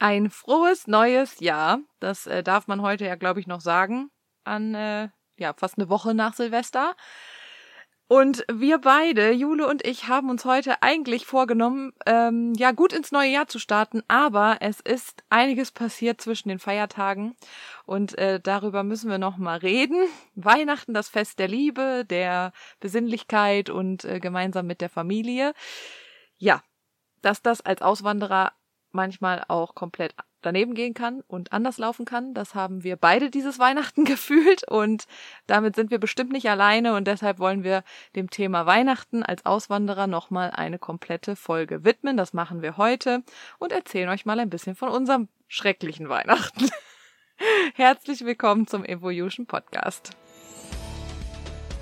Ein frohes neues Jahr. Das äh, darf man heute ja, glaube ich, noch sagen. An äh, ja fast eine Woche nach Silvester. Und wir beide, Jule und ich, haben uns heute eigentlich vorgenommen, ähm, ja gut ins neue Jahr zu starten, aber es ist einiges passiert zwischen den Feiertagen und äh, darüber müssen wir noch mal reden. Weihnachten, das Fest der Liebe, der Besinnlichkeit und äh, gemeinsam mit der Familie. Ja, dass das als Auswanderer manchmal auch komplett daneben gehen kann und anders laufen kann. Das haben wir beide dieses Weihnachten gefühlt und damit sind wir bestimmt nicht alleine und deshalb wollen wir dem Thema Weihnachten als Auswanderer nochmal eine komplette Folge widmen. Das machen wir heute und erzählen euch mal ein bisschen von unserem schrecklichen Weihnachten. Herzlich willkommen zum Evolution Podcast.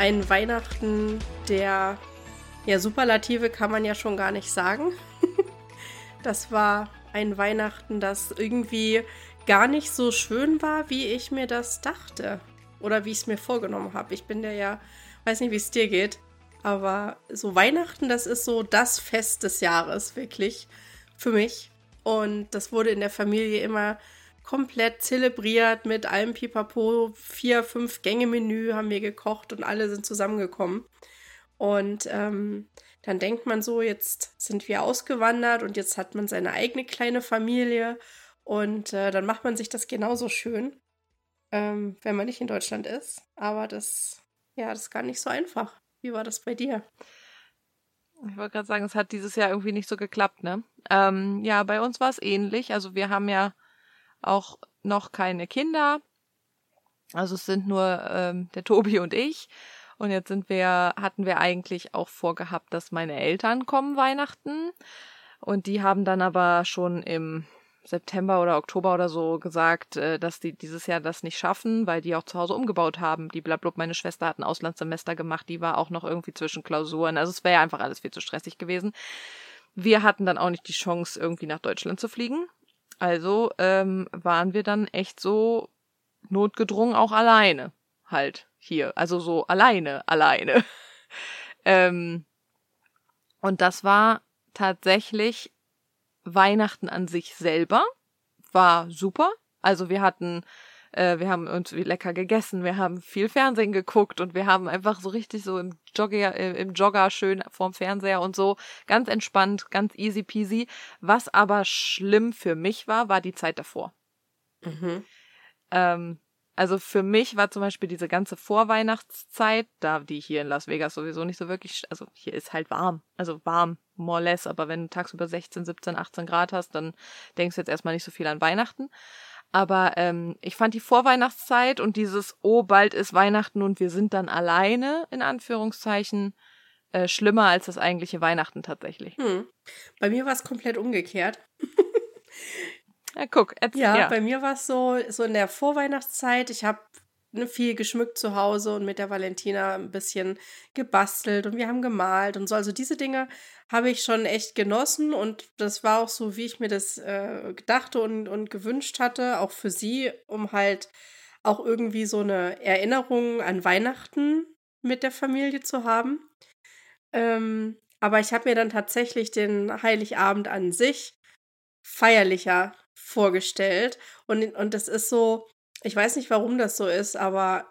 ein Weihnachten der ja, Superlative kann man ja schon gar nicht sagen. das war ein Weihnachten, das irgendwie gar nicht so schön war, wie ich mir das dachte. Oder wie ich es mir vorgenommen habe. Ich bin der ja, weiß nicht, wie es dir geht. Aber so Weihnachten, das ist so das Fest des Jahres, wirklich. Für mich. Und das wurde in der Familie immer komplett zelebriert mit allem Pipapo. Vier, fünf Gänge-Menü haben wir gekocht und alle sind zusammengekommen. Und ähm, dann denkt man so, jetzt sind wir ausgewandert und jetzt hat man seine eigene kleine Familie. Und äh, dann macht man sich das genauso schön, ähm, wenn man nicht in Deutschland ist. Aber das, ja, das ist gar nicht so einfach. Wie war das bei dir? Ich wollte gerade sagen, es hat dieses Jahr irgendwie nicht so geklappt, ne? Ähm, ja, bei uns war es ähnlich. Also wir haben ja auch noch keine Kinder. Also es sind nur ähm, der Tobi und ich. Und jetzt sind wir, hatten wir eigentlich auch vorgehabt, dass meine Eltern kommen Weihnachten. Und die haben dann aber schon im September oder Oktober oder so gesagt, äh, dass die dieses Jahr das nicht schaffen, weil die auch zu Hause umgebaut haben. Die blablabla, meine Schwester hat ein Auslandssemester gemacht, die war auch noch irgendwie zwischen Klausuren. Also es wäre einfach alles viel zu stressig gewesen. Wir hatten dann auch nicht die Chance, irgendwie nach Deutschland zu fliegen. Also ähm, waren wir dann echt so notgedrungen auch alleine halt hier. Also so alleine, alleine. ähm, und das war tatsächlich Weihnachten an sich selber. War super. Also wir hatten äh, wir haben uns lecker gegessen, wir haben viel Fernsehen geguckt und wir haben einfach so richtig so im Jogger, äh, im Jogger schön vorm Fernseher und so ganz entspannt, ganz easy peasy. Was aber schlimm für mich war, war die Zeit davor. Mhm. Ähm, also für mich war zum Beispiel diese ganze Vorweihnachtszeit, da die hier in Las Vegas sowieso nicht so wirklich, also hier ist halt warm, also warm, more or less, aber wenn du tagsüber 16, 17, 18 Grad hast, dann denkst du jetzt erstmal nicht so viel an Weihnachten. Aber ähm, ich fand die Vorweihnachtszeit und dieses, oh, bald ist Weihnachten und wir sind dann alleine, in Anführungszeichen, äh, schlimmer als das eigentliche Weihnachten tatsächlich. Hm. Bei mir war es komplett umgekehrt. ja, guck. Ja, ja, bei mir war es so, so in der Vorweihnachtszeit. Ich habe viel geschmückt zu Hause und mit der Valentina ein bisschen gebastelt und wir haben gemalt und so. Also diese Dinge habe ich schon echt genossen und das war auch so, wie ich mir das äh, gedachte und, und gewünscht hatte, auch für sie, um halt auch irgendwie so eine Erinnerung an Weihnachten mit der Familie zu haben. Ähm, aber ich habe mir dann tatsächlich den Heiligabend an sich feierlicher vorgestellt. Und, und das ist so, ich weiß nicht, warum das so ist, aber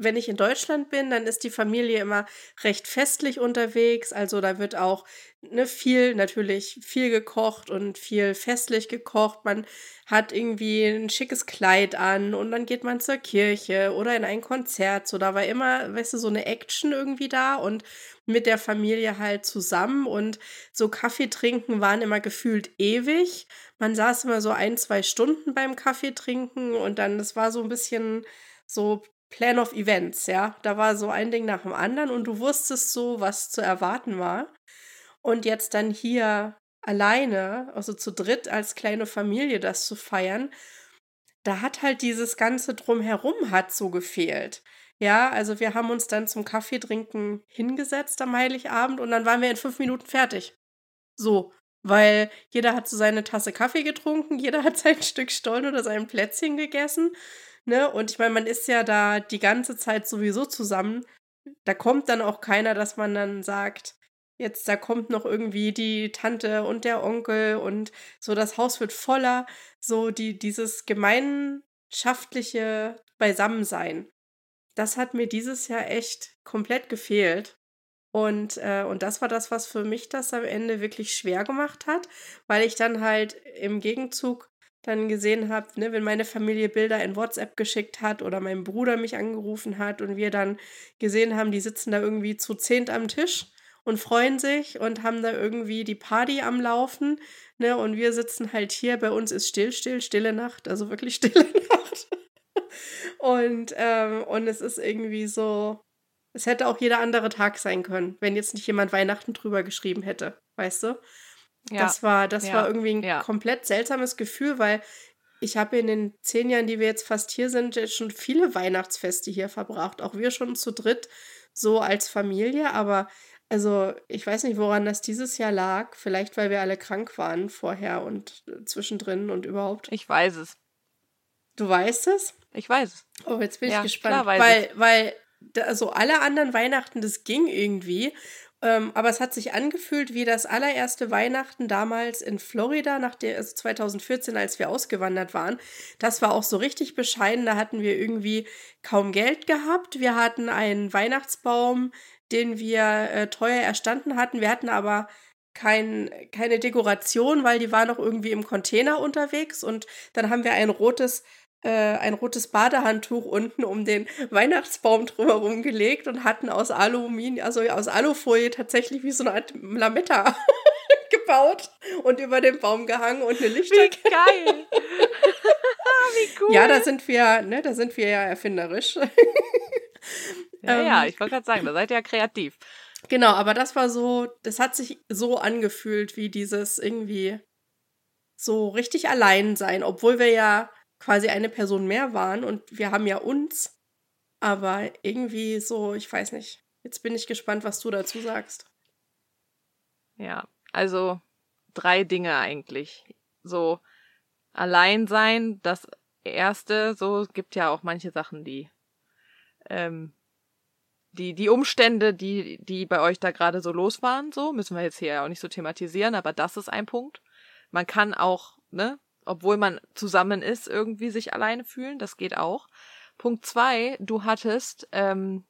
wenn ich in Deutschland bin, dann ist die Familie immer recht festlich unterwegs. Also da wird auch ne, viel, natürlich viel gekocht und viel festlich gekocht. Man hat irgendwie ein schickes Kleid an und dann geht man zur Kirche oder in ein Konzert. So, da war immer, weißt du, so eine Action irgendwie da und mit der Familie halt zusammen und so Kaffee trinken waren immer gefühlt ewig. Man saß immer so ein, zwei Stunden beim Kaffee trinken und dann, das war so ein bisschen so Plan of Events, ja. Da war so ein Ding nach dem anderen und du wusstest so, was zu erwarten war. Und jetzt dann hier alleine, also zu dritt als kleine Familie das zu feiern, da hat halt dieses ganze drumherum hat so gefehlt. Ja, also wir haben uns dann zum Kaffeetrinken hingesetzt am Heiligabend und dann waren wir in fünf Minuten fertig. So, weil jeder hat so seine Tasse Kaffee getrunken, jeder hat sein Stück Stollen oder sein Plätzchen gegessen. Ne? Und ich meine, man ist ja da die ganze Zeit sowieso zusammen. Da kommt dann auch keiner, dass man dann sagt, jetzt da kommt noch irgendwie die Tante und der Onkel und so das Haus wird voller. So die, dieses gemeinschaftliche Beisammensein. Das hat mir dieses Jahr echt komplett gefehlt. Und, äh, und das war das, was für mich das am Ende wirklich schwer gemacht hat, weil ich dann halt im Gegenzug dann gesehen habe, ne, wenn meine Familie Bilder in WhatsApp geschickt hat oder mein Bruder mich angerufen hat und wir dann gesehen haben, die sitzen da irgendwie zu zehnt am Tisch und freuen sich und haben da irgendwie die Party am Laufen, ne, und wir sitzen halt hier, bei uns ist still, still, stille Nacht, also wirklich stille Nacht. und, ähm, und es ist irgendwie so, es hätte auch jeder andere Tag sein können, wenn jetzt nicht jemand Weihnachten drüber geschrieben hätte, weißt du? Ja. Das war, das ja. war irgendwie ein ja. komplett seltsames Gefühl, weil ich habe in den zehn Jahren, die wir jetzt fast hier sind, jetzt schon viele Weihnachtsfeste hier verbracht. Auch wir schon zu dritt, so als Familie. Aber also ich weiß nicht, woran das dieses Jahr lag. Vielleicht, weil wir alle krank waren vorher und äh, zwischendrin und überhaupt. Ich weiß es. Du weißt es? Ich weiß es. Oh, jetzt bin ich gespannt. Klar, weil, ich. weil also alle anderen Weihnachten, das ging irgendwie. Ähm, aber es hat sich angefühlt wie das allererste Weihnachten damals in Florida, nach der, also 2014, als wir ausgewandert waren. Das war auch so richtig bescheiden. Da hatten wir irgendwie kaum Geld gehabt. Wir hatten einen Weihnachtsbaum, den wir äh, teuer erstanden hatten. Wir hatten aber kein, keine Dekoration, weil die war noch irgendwie im Container unterwegs. Und dann haben wir ein rotes ein rotes Badehandtuch unten um den Weihnachtsbaum drumherum gelegt und hatten aus Aluminium, also aus Alufolie tatsächlich wie so eine Art Lametta gebaut und über den Baum gehangen und eine Lichter. Wie geil! wie cool! Ja, da sind wir, ne, da sind wir ja erfinderisch. ja, ja, ähm, ich wollte gerade sagen, da seid ihr ja kreativ. Genau, aber das war so, das hat sich so angefühlt wie dieses irgendwie so richtig allein sein, obwohl wir ja quasi eine Person mehr waren und wir haben ja uns. Aber irgendwie so, ich weiß nicht. Jetzt bin ich gespannt, was du dazu sagst. Ja, also drei Dinge eigentlich. So allein sein, das erste, so gibt ja auch manche Sachen, die ähm, die die Umstände, die die bei euch da gerade so los waren, so müssen wir jetzt hier ja auch nicht so thematisieren, aber das ist ein Punkt. Man kann auch, ne, obwohl man zusammen ist, irgendwie sich alleine fühlen. Das geht auch. Punkt zwei, du hattest ähm,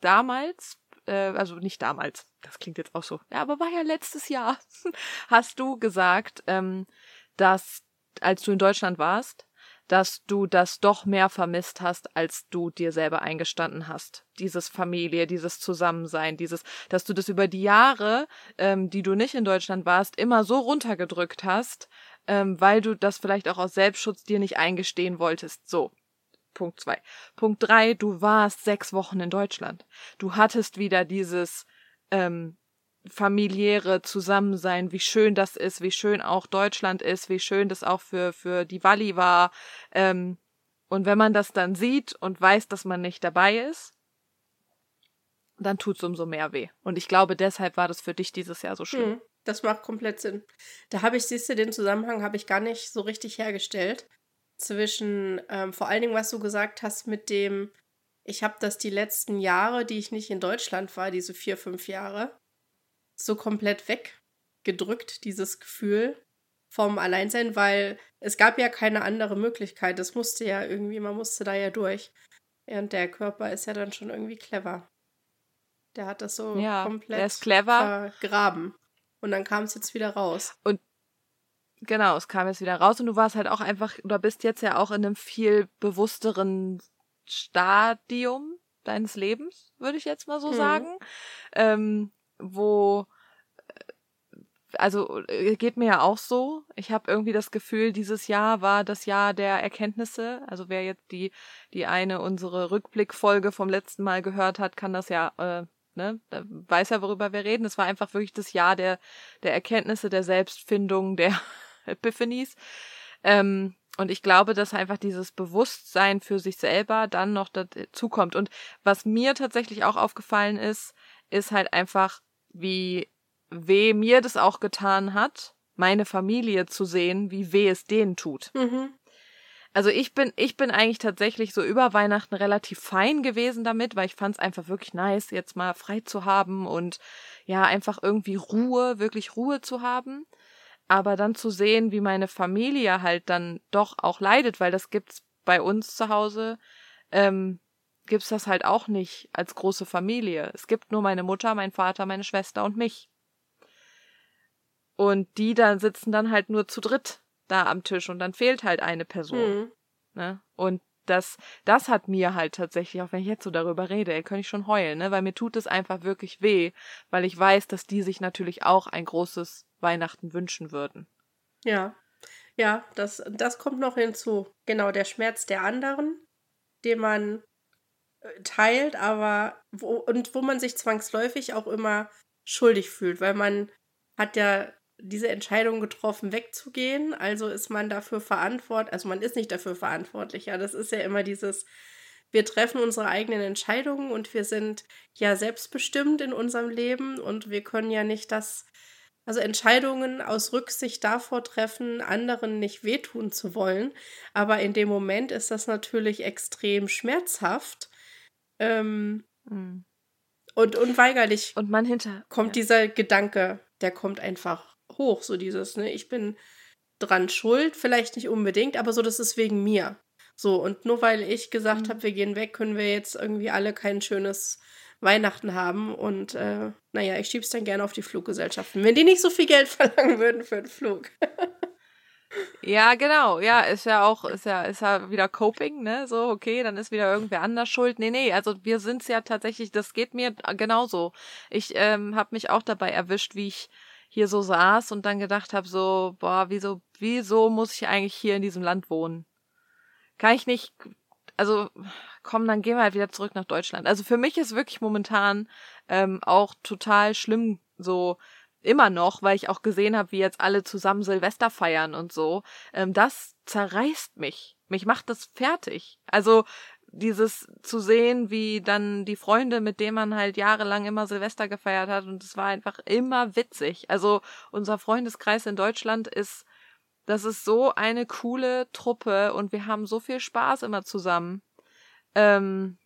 damals, äh, also nicht damals, das klingt jetzt auch so, ja, aber war ja letztes Jahr, hast du gesagt, ähm, dass als du in Deutschland warst, dass du das doch mehr vermisst hast, als du dir selber eingestanden hast. Dieses Familie, dieses Zusammensein, dieses, dass du das über die Jahre, ähm, die du nicht in Deutschland warst, immer so runtergedrückt hast, ähm, weil du das vielleicht auch aus Selbstschutz dir nicht eingestehen wolltest. So. Punkt zwei. Punkt drei, du warst sechs Wochen in Deutschland. Du hattest wieder dieses ähm, familiäre Zusammensein, wie schön das ist, wie schön auch Deutschland ist, wie schön das auch für, für die Walli war. Ähm, und wenn man das dann sieht und weiß, dass man nicht dabei ist, dann tut's umso mehr weh. Und ich glaube, deshalb war das für dich dieses Jahr so schlimm. Hm. Das macht komplett Sinn. Da habe ich, siehst du, den Zusammenhang habe ich gar nicht so richtig hergestellt. Zwischen, ähm, vor allen Dingen, was du gesagt hast mit dem, ich habe das die letzten Jahre, die ich nicht in Deutschland war, diese vier, fünf Jahre, so komplett weggedrückt, dieses Gefühl vom Alleinsein, weil es gab ja keine andere Möglichkeit. Das musste ja irgendwie, man musste da ja durch. Und der Körper ist ja dann schon irgendwie clever. Der hat das so Ja, komplett der ist clever. vergraben. Und dann kam es jetzt wieder raus. Genau, es kam jetzt wieder raus und du warst halt auch einfach, oder bist jetzt ja auch in einem viel bewussteren Stadium deines Lebens, würde ich jetzt mal so Mhm. sagen. Ähm, wo, äh, also äh, geht mir ja auch so. Ich habe irgendwie das Gefühl, dieses Jahr war das Jahr der Erkenntnisse. Also wer jetzt die, die eine unsere Rückblickfolge vom letzten Mal gehört hat, kann das ja, äh, ne, da weiß ja, worüber wir reden. Es war einfach wirklich das Jahr der, der Erkenntnisse, der Selbstfindung, der Epiphanies. Ähm, und ich glaube, dass einfach dieses Bewusstsein für sich selber dann noch dazukommt. Und was mir tatsächlich auch aufgefallen ist, ist halt einfach, wie weh mir das auch getan hat, meine Familie zu sehen, wie weh es denen tut. Mhm. Also ich bin, ich bin eigentlich tatsächlich so über Weihnachten relativ fein gewesen damit, weil ich fand es einfach wirklich nice, jetzt mal frei zu haben und ja, einfach irgendwie Ruhe, wirklich Ruhe zu haben. Aber dann zu sehen, wie meine Familie halt dann doch auch leidet, weil das gibt's bei uns zu Hause, ähm, gibt's das halt auch nicht als große Familie. Es gibt nur meine Mutter, mein Vater, meine Schwester und mich. Und die dann sitzen dann halt nur zu dritt da am Tisch und dann fehlt halt eine Person. Mhm. Ne? Und das, das hat mir halt tatsächlich, auch wenn ich jetzt so darüber rede, ey, könnte ich schon heulen, ne? Weil mir tut es einfach wirklich weh, weil ich weiß, dass die sich natürlich auch ein großes Weihnachten wünschen würden. Ja. Ja, das, das kommt noch hinzu. Genau, der Schmerz der anderen, den man äh, teilt, aber wo, und wo man sich zwangsläufig auch immer schuldig fühlt, weil man hat ja diese Entscheidung getroffen, wegzugehen, also ist man dafür verantwortlich, also man ist nicht dafür verantwortlich, ja, das ist ja immer dieses, wir treffen unsere eigenen Entscheidungen und wir sind ja selbstbestimmt in unserem Leben und wir können ja nicht das, also Entscheidungen aus Rücksicht davor treffen, anderen nicht wehtun zu wollen, aber in dem Moment ist das natürlich extrem schmerzhaft ähm, Mhm. und unweigerlich Und man hinter. kommt ja. dieser Gedanke, der kommt einfach hoch, so dieses, ne, ich bin dran schuld, vielleicht nicht unbedingt, aber so, das ist wegen mir. So, und nur weil ich gesagt Mhm. habe, wir gehen weg, können wir jetzt irgendwie alle kein schönes Weihnachten haben. Und äh, naja, ich schieb's dann gerne auf die Fluggesellschaften, wenn die nicht so viel Geld verlangen würden für den Flug. Ja, genau. Ja, ist ja auch, ist ja, ist ja wieder Coping, ne? So, okay, dann ist wieder irgendwer anders schuld. Nee, nee, also wir sind's ja tatsächlich, das geht mir genauso. Ich ähm, habe mich auch dabei erwischt, wie ich hier so saß und dann gedacht habe, so, boah, wieso, wieso muss ich eigentlich hier in diesem Land wohnen? Kann ich nicht, also komm, dann gehen wir halt wieder zurück nach Deutschland. Also für mich ist wirklich momentan ähm, auch total schlimm so immer noch, weil ich auch gesehen habe, wie jetzt alle zusammen Silvester feiern und so. Ähm, das zerreißt mich. Mich macht das fertig. Also dieses zu sehen, wie dann die Freunde, mit denen man halt jahrelang immer Silvester gefeiert hat und es war einfach immer witzig. Also unser Freundeskreis in Deutschland ist, das ist so eine coole Truppe und wir haben so viel Spaß immer zusammen. Ähm,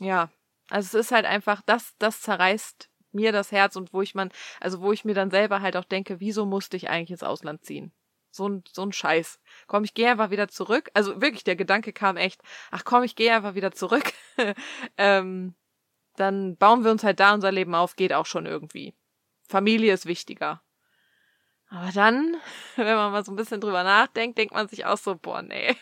ja, also es ist halt einfach, das, das zerreißt mir das Herz und wo ich man, also wo ich mir dann selber halt auch denke, wieso musste ich eigentlich ins Ausland ziehen? So ein, so ein Scheiß. Komm, ich gehe einfach wieder zurück. Also wirklich, der Gedanke kam echt, ach komm, ich gehe einfach wieder zurück. ähm, dann bauen wir uns halt da unser Leben auf, geht auch schon irgendwie. Familie ist wichtiger. Aber dann, wenn man mal so ein bisschen drüber nachdenkt, denkt man sich auch so, boah, nee.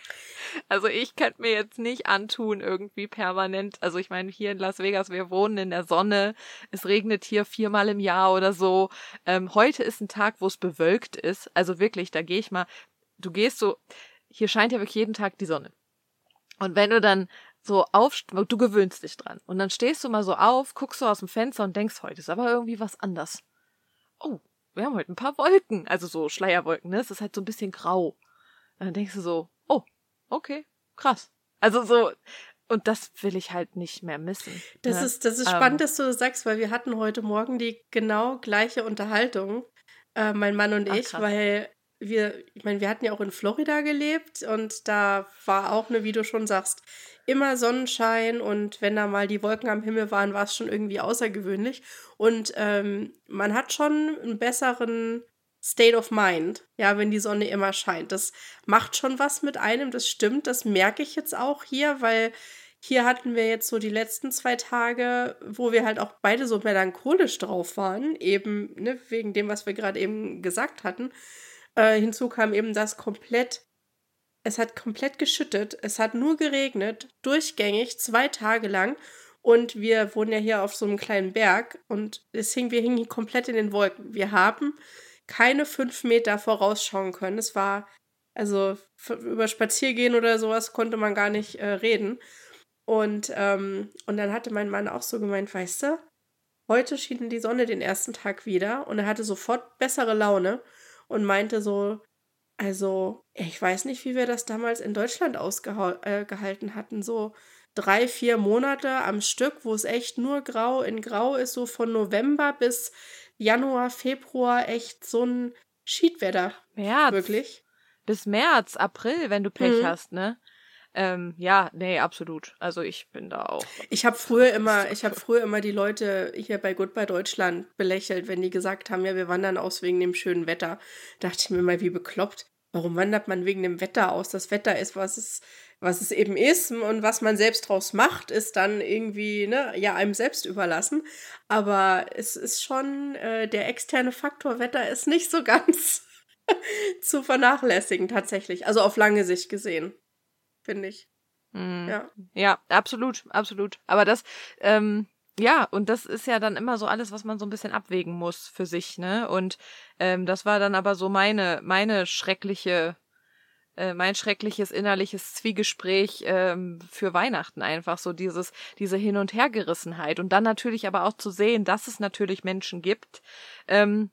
Also ich könnte mir jetzt nicht antun, irgendwie permanent. Also ich meine, hier in Las Vegas, wir wohnen in der Sonne. Es regnet hier viermal im Jahr oder so. Ähm, heute ist ein Tag, wo es bewölkt ist. Also wirklich, da gehe ich mal. Du gehst so, hier scheint ja wirklich jeden Tag die Sonne. Und wenn du dann so auf, du gewöhnst dich dran. Und dann stehst du mal so auf, guckst so aus dem Fenster und denkst, heute ist aber irgendwie was anders. Oh, wir haben heute ein paar Wolken. Also so Schleierwolken, ne? Es ist halt so ein bisschen grau. Und dann denkst du so, oh, okay, krass. Also so, und das will ich halt nicht mehr missen. Das ne? ist, das ist Ähm. spannend, dass du das sagst, weil wir hatten heute Morgen die genau gleiche Unterhaltung, äh, mein Mann und Ach, ich, krass. weil wir, ich meine, wir hatten ja auch in Florida gelebt und da war auch, ne, wie du schon sagst, immer Sonnenschein und wenn da mal die Wolken am Himmel waren, war es schon irgendwie außergewöhnlich. Und ähm, man hat schon einen besseren State of Mind, ja, wenn die Sonne immer scheint. Das macht schon was mit einem, das stimmt, das merke ich jetzt auch hier, weil hier hatten wir jetzt so die letzten zwei Tage, wo wir halt auch beide so melancholisch drauf waren, eben ne, wegen dem, was wir gerade eben gesagt hatten. Äh, hinzu kam eben das komplett, es hat komplett geschüttet, es hat nur geregnet, durchgängig, zwei Tage lang. Und wir wohnen ja hier auf so einem kleinen Berg und es hing, wir hingen komplett in den Wolken. Wir haben keine fünf Meter vorausschauen können. Es war, also über Spaziergehen oder sowas konnte man gar nicht äh, reden. Und, ähm, und dann hatte mein Mann auch so gemeint, weißt du, heute schien die Sonne den ersten Tag wieder und er hatte sofort bessere Laune und meinte so, also ich weiß nicht, wie wir das damals in Deutschland ausgehalten äh, hatten, so drei, vier Monate am Stück, wo es echt nur grau in grau ist, so von November bis Januar, Februar, echt so ein Schiedwetter. März. Wirklich. Bis März, April, wenn du Pech Mhm. hast, ne? Ähm, ja, nee, absolut. Also ich bin da auch. Ich habe früher immer, ich habe früher immer die Leute hier bei Goodbye Deutschland belächelt, wenn die gesagt haben, ja, wir wandern aus wegen dem schönen Wetter. Dachte ich mir mal, wie bekloppt. Warum wandert man wegen dem Wetter aus? Das Wetter ist, was es, was es eben ist und was man selbst draus macht, ist dann irgendwie, ne, ja, einem selbst überlassen. Aber es ist schon, äh, der externe Faktor Wetter ist nicht so ganz zu vernachlässigen tatsächlich. Also auf lange Sicht gesehen, finde ich. Mm. Ja. Ja, absolut, absolut. Aber das, ähm, ja, und das ist ja dann immer so alles, was man so ein bisschen abwägen muss für sich, ne? Und ähm, das war dann aber so meine, meine schreckliche, äh, mein schreckliches innerliches Zwiegespräch ähm, für Weihnachten einfach so dieses, diese Hin- und Hergerissenheit. Und dann natürlich aber auch zu sehen, dass es natürlich Menschen gibt, ähm,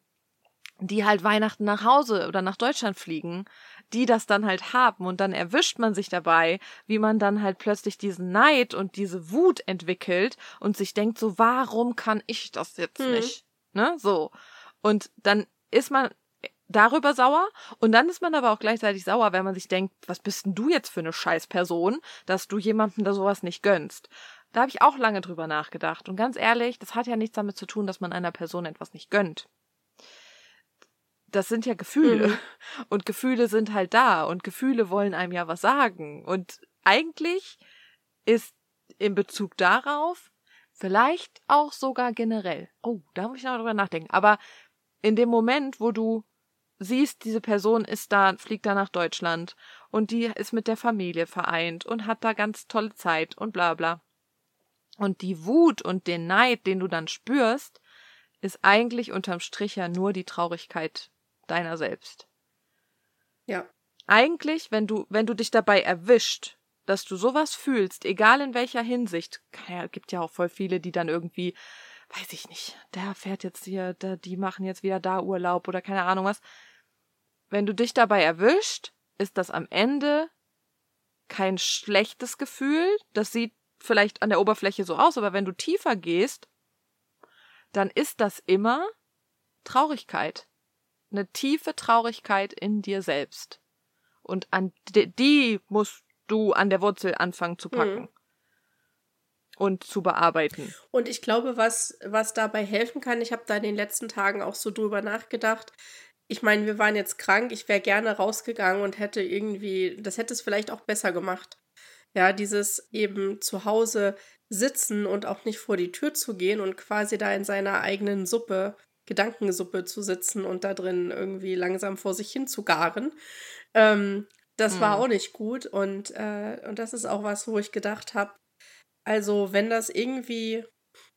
die halt Weihnachten nach Hause oder nach Deutschland fliegen, die das dann halt haben und dann erwischt man sich dabei, wie man dann halt plötzlich diesen Neid und diese Wut entwickelt und sich denkt so, warum kann ich das jetzt Hm. nicht? Ne, so. Und dann ist man darüber sauer und dann ist man aber auch gleichzeitig sauer, wenn man sich denkt, was bist denn du jetzt für eine Scheißperson, dass du jemandem da sowas nicht gönnst. Da habe ich auch lange drüber nachgedacht und ganz ehrlich, das hat ja nichts damit zu tun, dass man einer Person etwas nicht gönnt das sind ja Gefühle. Mhm. Und Gefühle sind halt da und Gefühle wollen einem ja was sagen. Und eigentlich ist in Bezug darauf vielleicht auch sogar generell. Oh, da muss ich noch drüber nachdenken. Aber in dem Moment, wo du siehst, diese Person ist da, fliegt da nach Deutschland und die ist mit der Familie vereint und hat da ganz tolle Zeit und bla bla. Und die Wut und den Neid, den du dann spürst, ist eigentlich unterm Strich ja nur die Traurigkeit deiner selbst. Ja. Eigentlich, wenn du, wenn du dich dabei erwischt, dass du sowas fühlst, egal in welcher Hinsicht, ja, gibt ja auch voll viele, die dann irgendwie, weiß ich nicht, der fährt jetzt hier, der, die machen jetzt wieder da Urlaub oder keine Ahnung was. Wenn du dich dabei erwischt, ist das am Ende kein schlechtes Gefühl. Das sieht vielleicht an der Oberfläche so aus, aber wenn du tiefer gehst, dann ist das immer Traurigkeit. Eine tiefe Traurigkeit in dir selbst. Und an die, die musst du an der Wurzel anfangen zu packen. Mhm. Und zu bearbeiten. Und ich glaube, was, was dabei helfen kann, ich habe da in den letzten Tagen auch so drüber nachgedacht. Ich meine, wir waren jetzt krank, ich wäre gerne rausgegangen und hätte irgendwie, das hätte es vielleicht auch besser gemacht. Ja, dieses eben zu Hause sitzen und auch nicht vor die Tür zu gehen und quasi da in seiner eigenen Suppe, Gedankensuppe zu sitzen und da drin irgendwie langsam vor sich hin zu garen. Ähm, das war Hm. auch nicht gut und, äh, und das ist auch was, wo ich gedacht habe, also wenn das irgendwie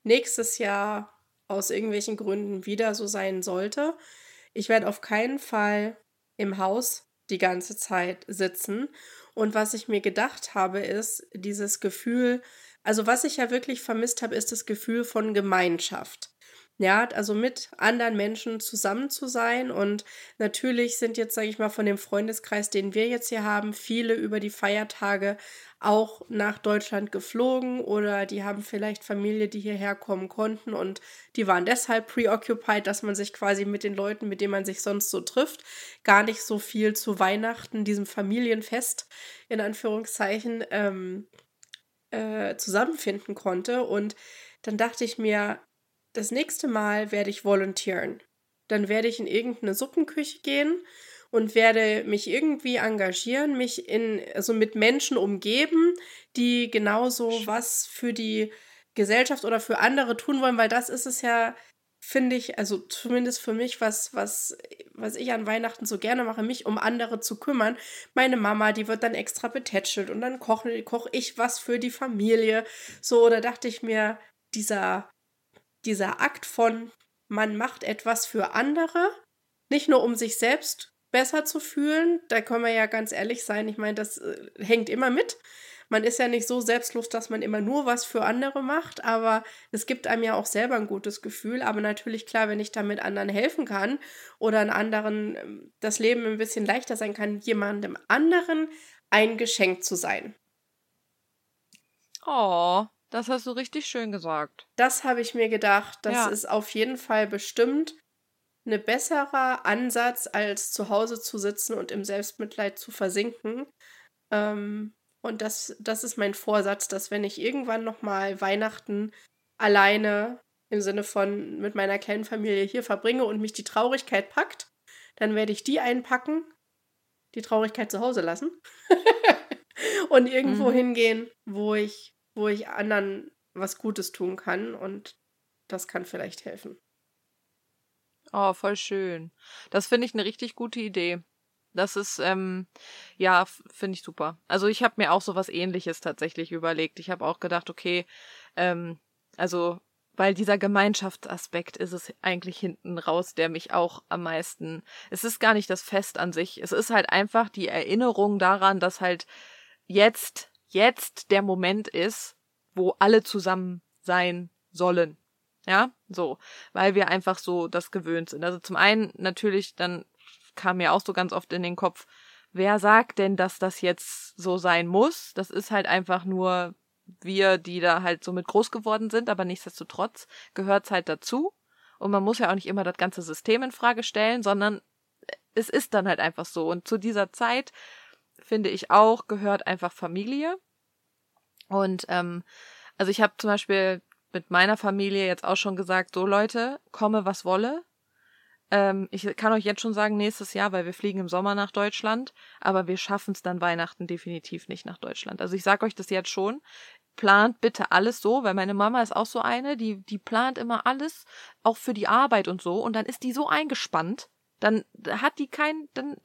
nächstes Jahr aus irgendwelchen Gründen wieder so sein sollte, ich werde auf keinen Fall im Haus die ganze Zeit sitzen. Und was ich mir gedacht habe, ist dieses Gefühl, also was ich ja wirklich vermisst habe, ist das Gefühl von Gemeinschaft. Ja, also mit anderen Menschen zusammen zu sein. Und natürlich sind jetzt, sage ich mal, von dem Freundeskreis, den wir jetzt hier haben, viele über die Feiertage auch nach Deutschland geflogen oder die haben vielleicht Familie, die hierher kommen konnten und die waren deshalb preoccupied, dass man sich quasi mit den Leuten, mit denen man sich sonst so trifft, gar nicht so viel zu Weihnachten, diesem Familienfest in Anführungszeichen, ähm, äh, zusammenfinden konnte. Und dann dachte ich mir, das nächste Mal werde ich volontieren. Dann werde ich in irgendeine Suppenküche gehen und werde mich irgendwie engagieren, mich in, also mit Menschen umgeben, die genauso was für die Gesellschaft oder für andere tun wollen, weil das ist es ja, finde ich, also zumindest für mich, was, was, was ich an Weihnachten so gerne mache, mich um andere zu kümmern. Meine Mama, die wird dann extra betätschelt und dann koche koch ich was für die Familie. So, da dachte ich mir, dieser, dieser Akt von, man macht etwas für andere, nicht nur um sich selbst besser zu fühlen, da können wir ja ganz ehrlich sein, ich meine, das äh, hängt immer mit, man ist ja nicht so selbstlos, dass man immer nur was für andere macht, aber es gibt einem ja auch selber ein gutes Gefühl. Aber natürlich klar, wenn ich damit anderen helfen kann oder an anderen ähm, das Leben ein bisschen leichter sein kann, jemandem anderen ein Geschenk zu sein. Oh, das hast du richtig schön gesagt. Das habe ich mir gedacht. Das ja. ist auf jeden Fall bestimmt ein besserer Ansatz, als zu Hause zu sitzen und im Selbstmitleid zu versinken. Ähm, und das, das ist mein Vorsatz, dass wenn ich irgendwann nochmal Weihnachten alleine im Sinne von mit meiner kleinen Familie hier verbringe und mich die Traurigkeit packt, dann werde ich die einpacken, die Traurigkeit zu Hause lassen und irgendwo mhm. hingehen, wo ich, wo ich anderen was Gutes tun kann und das kann vielleicht helfen. Oh, voll schön. Das finde ich eine richtig gute Idee. Das ist, ähm, ja, finde ich super. Also ich habe mir auch so was ähnliches tatsächlich überlegt. Ich habe auch gedacht, okay, ähm, also, weil dieser Gemeinschaftsaspekt ist es eigentlich hinten raus, der mich auch am meisten. Es ist gar nicht das Fest an sich. Es ist halt einfach die Erinnerung daran, dass halt jetzt, jetzt der Moment ist, wo alle zusammen sein sollen. Ja, so, weil wir einfach so das gewöhnt sind. Also zum einen natürlich dann kam mir auch so ganz oft in den Kopf, wer sagt denn, dass das jetzt so sein muss? Das ist halt einfach nur wir, die da halt so mit groß geworden sind, aber nichtsdestotrotz gehört's halt dazu. Und man muss ja auch nicht immer das ganze System in Frage stellen, sondern es ist dann halt einfach so. Und zu dieser Zeit, finde ich auch, gehört einfach Familie. Und ähm, also ich habe zum Beispiel mit meiner Familie jetzt auch schon gesagt, so Leute, komme was wolle, ähm, ich kann euch jetzt schon sagen, nächstes Jahr, weil wir fliegen im Sommer nach Deutschland, aber wir schaffen es dann Weihnachten definitiv nicht nach Deutschland. Also ich sage euch das jetzt schon. Plant bitte alles so, weil meine Mama ist auch so eine, die, die plant immer alles, auch für die Arbeit und so, und dann ist die so eingespannt, dann hat die kein, dann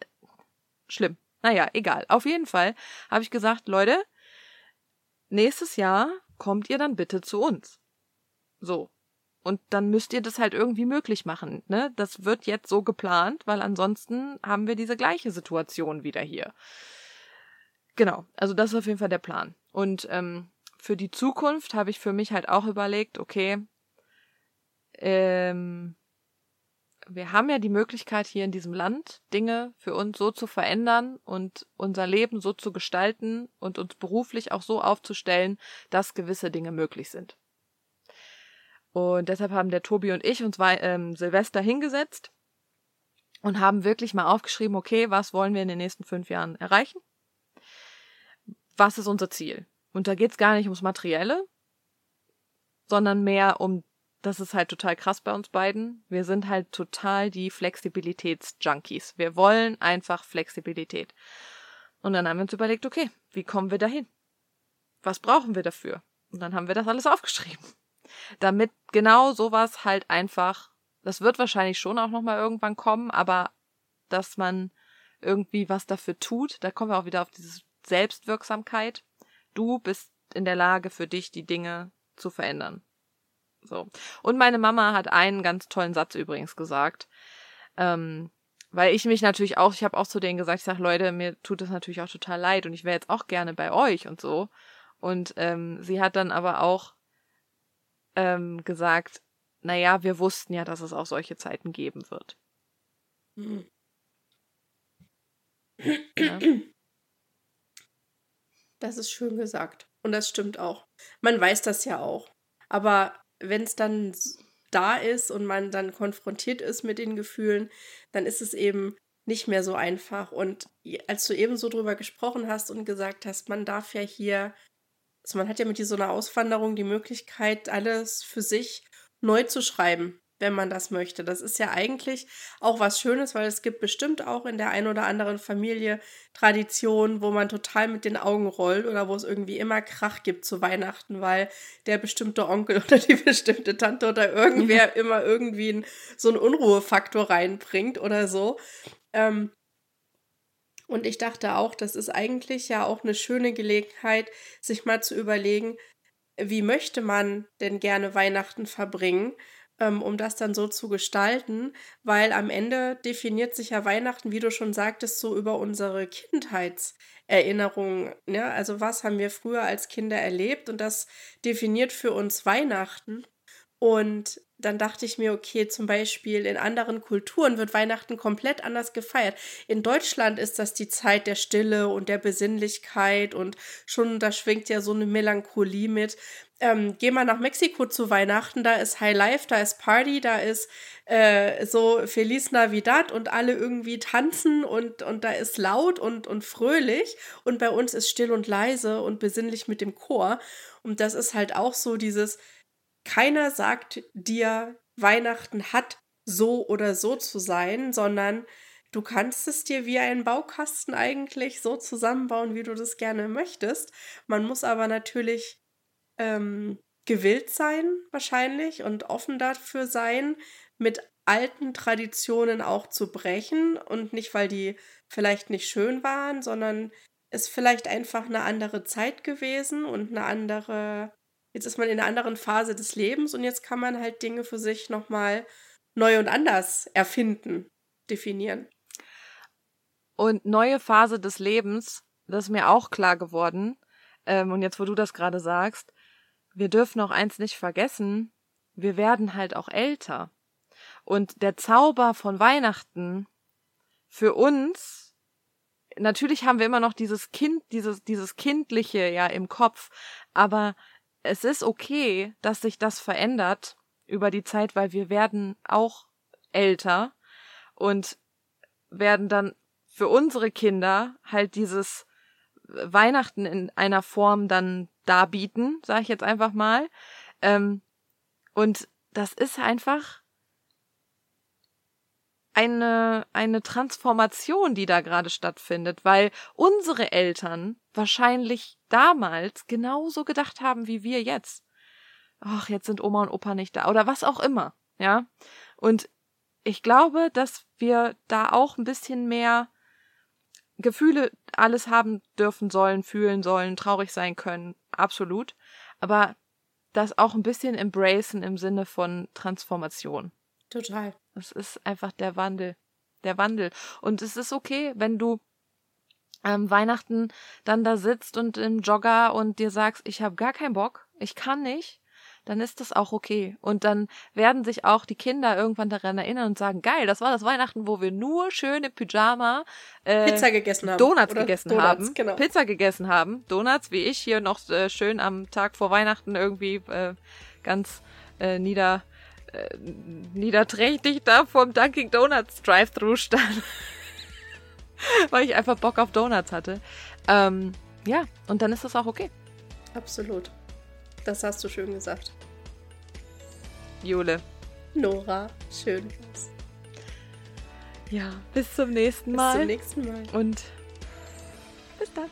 schlimm. Naja, egal. Auf jeden Fall habe ich gesagt, Leute, nächstes Jahr kommt ihr dann bitte zu uns. So. Und dann müsst ihr das halt irgendwie möglich machen. Ne? Das wird jetzt so geplant, weil ansonsten haben wir diese gleiche Situation wieder hier. Genau, also das ist auf jeden Fall der Plan. Und ähm, für die Zukunft habe ich für mich halt auch überlegt, okay, ähm, wir haben ja die Möglichkeit hier in diesem Land Dinge für uns so zu verändern und unser Leben so zu gestalten und uns beruflich auch so aufzustellen, dass gewisse Dinge möglich sind. Und deshalb haben der Tobi und ich uns ähm, Silvester hingesetzt und haben wirklich mal aufgeschrieben, okay, was wollen wir in den nächsten fünf Jahren erreichen? Was ist unser Ziel? Und da geht's gar nicht ums Materielle, sondern mehr um, das ist halt total krass bei uns beiden. Wir sind halt total die Flexibilitätsjunkies. Wir wollen einfach Flexibilität. Und dann haben wir uns überlegt, okay, wie kommen wir dahin? Was brauchen wir dafür? Und dann haben wir das alles aufgeschrieben damit genau sowas halt einfach, das wird wahrscheinlich schon auch nochmal irgendwann kommen, aber dass man irgendwie was dafür tut, da kommen wir auch wieder auf diese Selbstwirksamkeit. Du bist in der Lage für dich, die Dinge zu verändern. So. Und meine Mama hat einen ganz tollen Satz übrigens gesagt. Ähm, weil ich mich natürlich auch, ich habe auch zu denen gesagt, ich sage, Leute, mir tut das natürlich auch total leid und ich wäre jetzt auch gerne bei euch und so. Und ähm, sie hat dann aber auch ähm, gesagt, naja, wir wussten ja, dass es auch solche Zeiten geben wird. Ja. Das ist schön gesagt. Und das stimmt auch. Man weiß das ja auch. Aber wenn es dann da ist und man dann konfrontiert ist mit den Gefühlen, dann ist es eben nicht mehr so einfach. Und als du eben so drüber gesprochen hast und gesagt hast, man darf ja hier also man hat ja mit so einer Auswanderung die Möglichkeit, alles für sich neu zu schreiben. Wenn man das möchte. Das ist ja eigentlich auch was Schönes, weil es gibt bestimmt auch in der einen oder anderen Familie Traditionen, wo man total mit den Augen rollt oder wo es irgendwie immer Krach gibt zu Weihnachten, weil der bestimmte Onkel oder die bestimmte Tante oder irgendwer immer irgendwie ein, so einen Unruhefaktor reinbringt oder so. Ähm, und ich dachte auch, das ist eigentlich ja auch eine schöne Gelegenheit, sich mal zu überlegen, wie möchte man denn gerne Weihnachten verbringen, um das dann so zu gestalten, weil am Ende definiert sich ja Weihnachten, wie du schon sagtest, so über unsere Kindheitserinnerungen. Ne? Also was haben wir früher als Kinder erlebt und das definiert für uns Weihnachten. Und dann dachte ich mir, okay, zum Beispiel in anderen Kulturen wird Weihnachten komplett anders gefeiert. In Deutschland ist das die Zeit der Stille und der Besinnlichkeit und schon da schwingt ja so eine Melancholie mit. Ähm, geh mal nach Mexiko zu Weihnachten, da ist High Life, da ist Party, da ist äh, so Feliz Navidad und alle irgendwie tanzen und, und da ist laut und, und fröhlich und bei uns ist still und leise und besinnlich mit dem Chor. Und das ist halt auch so dieses, keiner sagt dir, Weihnachten hat so oder so zu sein, sondern du kannst es dir wie einen Baukasten eigentlich so zusammenbauen, wie du das gerne möchtest. Man muss aber natürlich ähm, gewillt sein, wahrscheinlich, und offen dafür sein, mit alten Traditionen auch zu brechen und nicht, weil die vielleicht nicht schön waren, sondern ist vielleicht einfach eine andere Zeit gewesen und eine andere Jetzt ist man in einer anderen Phase des Lebens und jetzt kann man halt Dinge für sich nochmal neu und anders erfinden, definieren. Und neue Phase des Lebens, das ist mir auch klar geworden. Ähm, und jetzt, wo du das gerade sagst, wir dürfen auch eins nicht vergessen, wir werden halt auch älter. Und der Zauber von Weihnachten für uns, natürlich haben wir immer noch dieses Kind, dieses, dieses Kindliche ja im Kopf, aber es ist okay, dass sich das verändert über die Zeit, weil wir werden auch älter und werden dann für unsere Kinder halt dieses Weihnachten in einer Form dann darbieten, sage ich jetzt einfach mal. Ähm, und das ist einfach eine, eine Transformation, die da gerade stattfindet, weil unsere Eltern wahrscheinlich damals genauso gedacht haben wie wir jetzt. Ach, jetzt sind Oma und Opa nicht da oder was auch immer, ja. Und ich glaube, dass wir da auch ein bisschen mehr Gefühle alles haben dürfen sollen, fühlen sollen, traurig sein können, absolut. Aber das auch ein bisschen embracen im Sinne von Transformation. Total. Es ist einfach der Wandel. Der Wandel. Und es ist okay, wenn du ähm, Weihnachten dann da sitzt und im Jogger und dir sagst, ich habe gar keinen Bock, ich kann nicht, dann ist das auch okay. Und dann werden sich auch die Kinder irgendwann daran erinnern und sagen, geil, das war das Weihnachten, wo wir nur schön im Pyjama äh, Pizza gegessen haben. Donuts Oder gegessen Donuts, haben. Genau. Pizza gegessen haben. Donuts, wie ich hier noch äh, schön am Tag vor Weihnachten irgendwie äh, ganz äh, nieder äh, niederträchtig da vom Dunkin' Donuts Drive-Thru stand. Weil ich einfach Bock auf Donuts hatte. Ähm, ja, und dann ist das auch okay. Absolut. Das hast du schön gesagt. Jule. Nora, schön. Ja, bis zum nächsten Mal. Bis zum nächsten Mal. Und bis dann.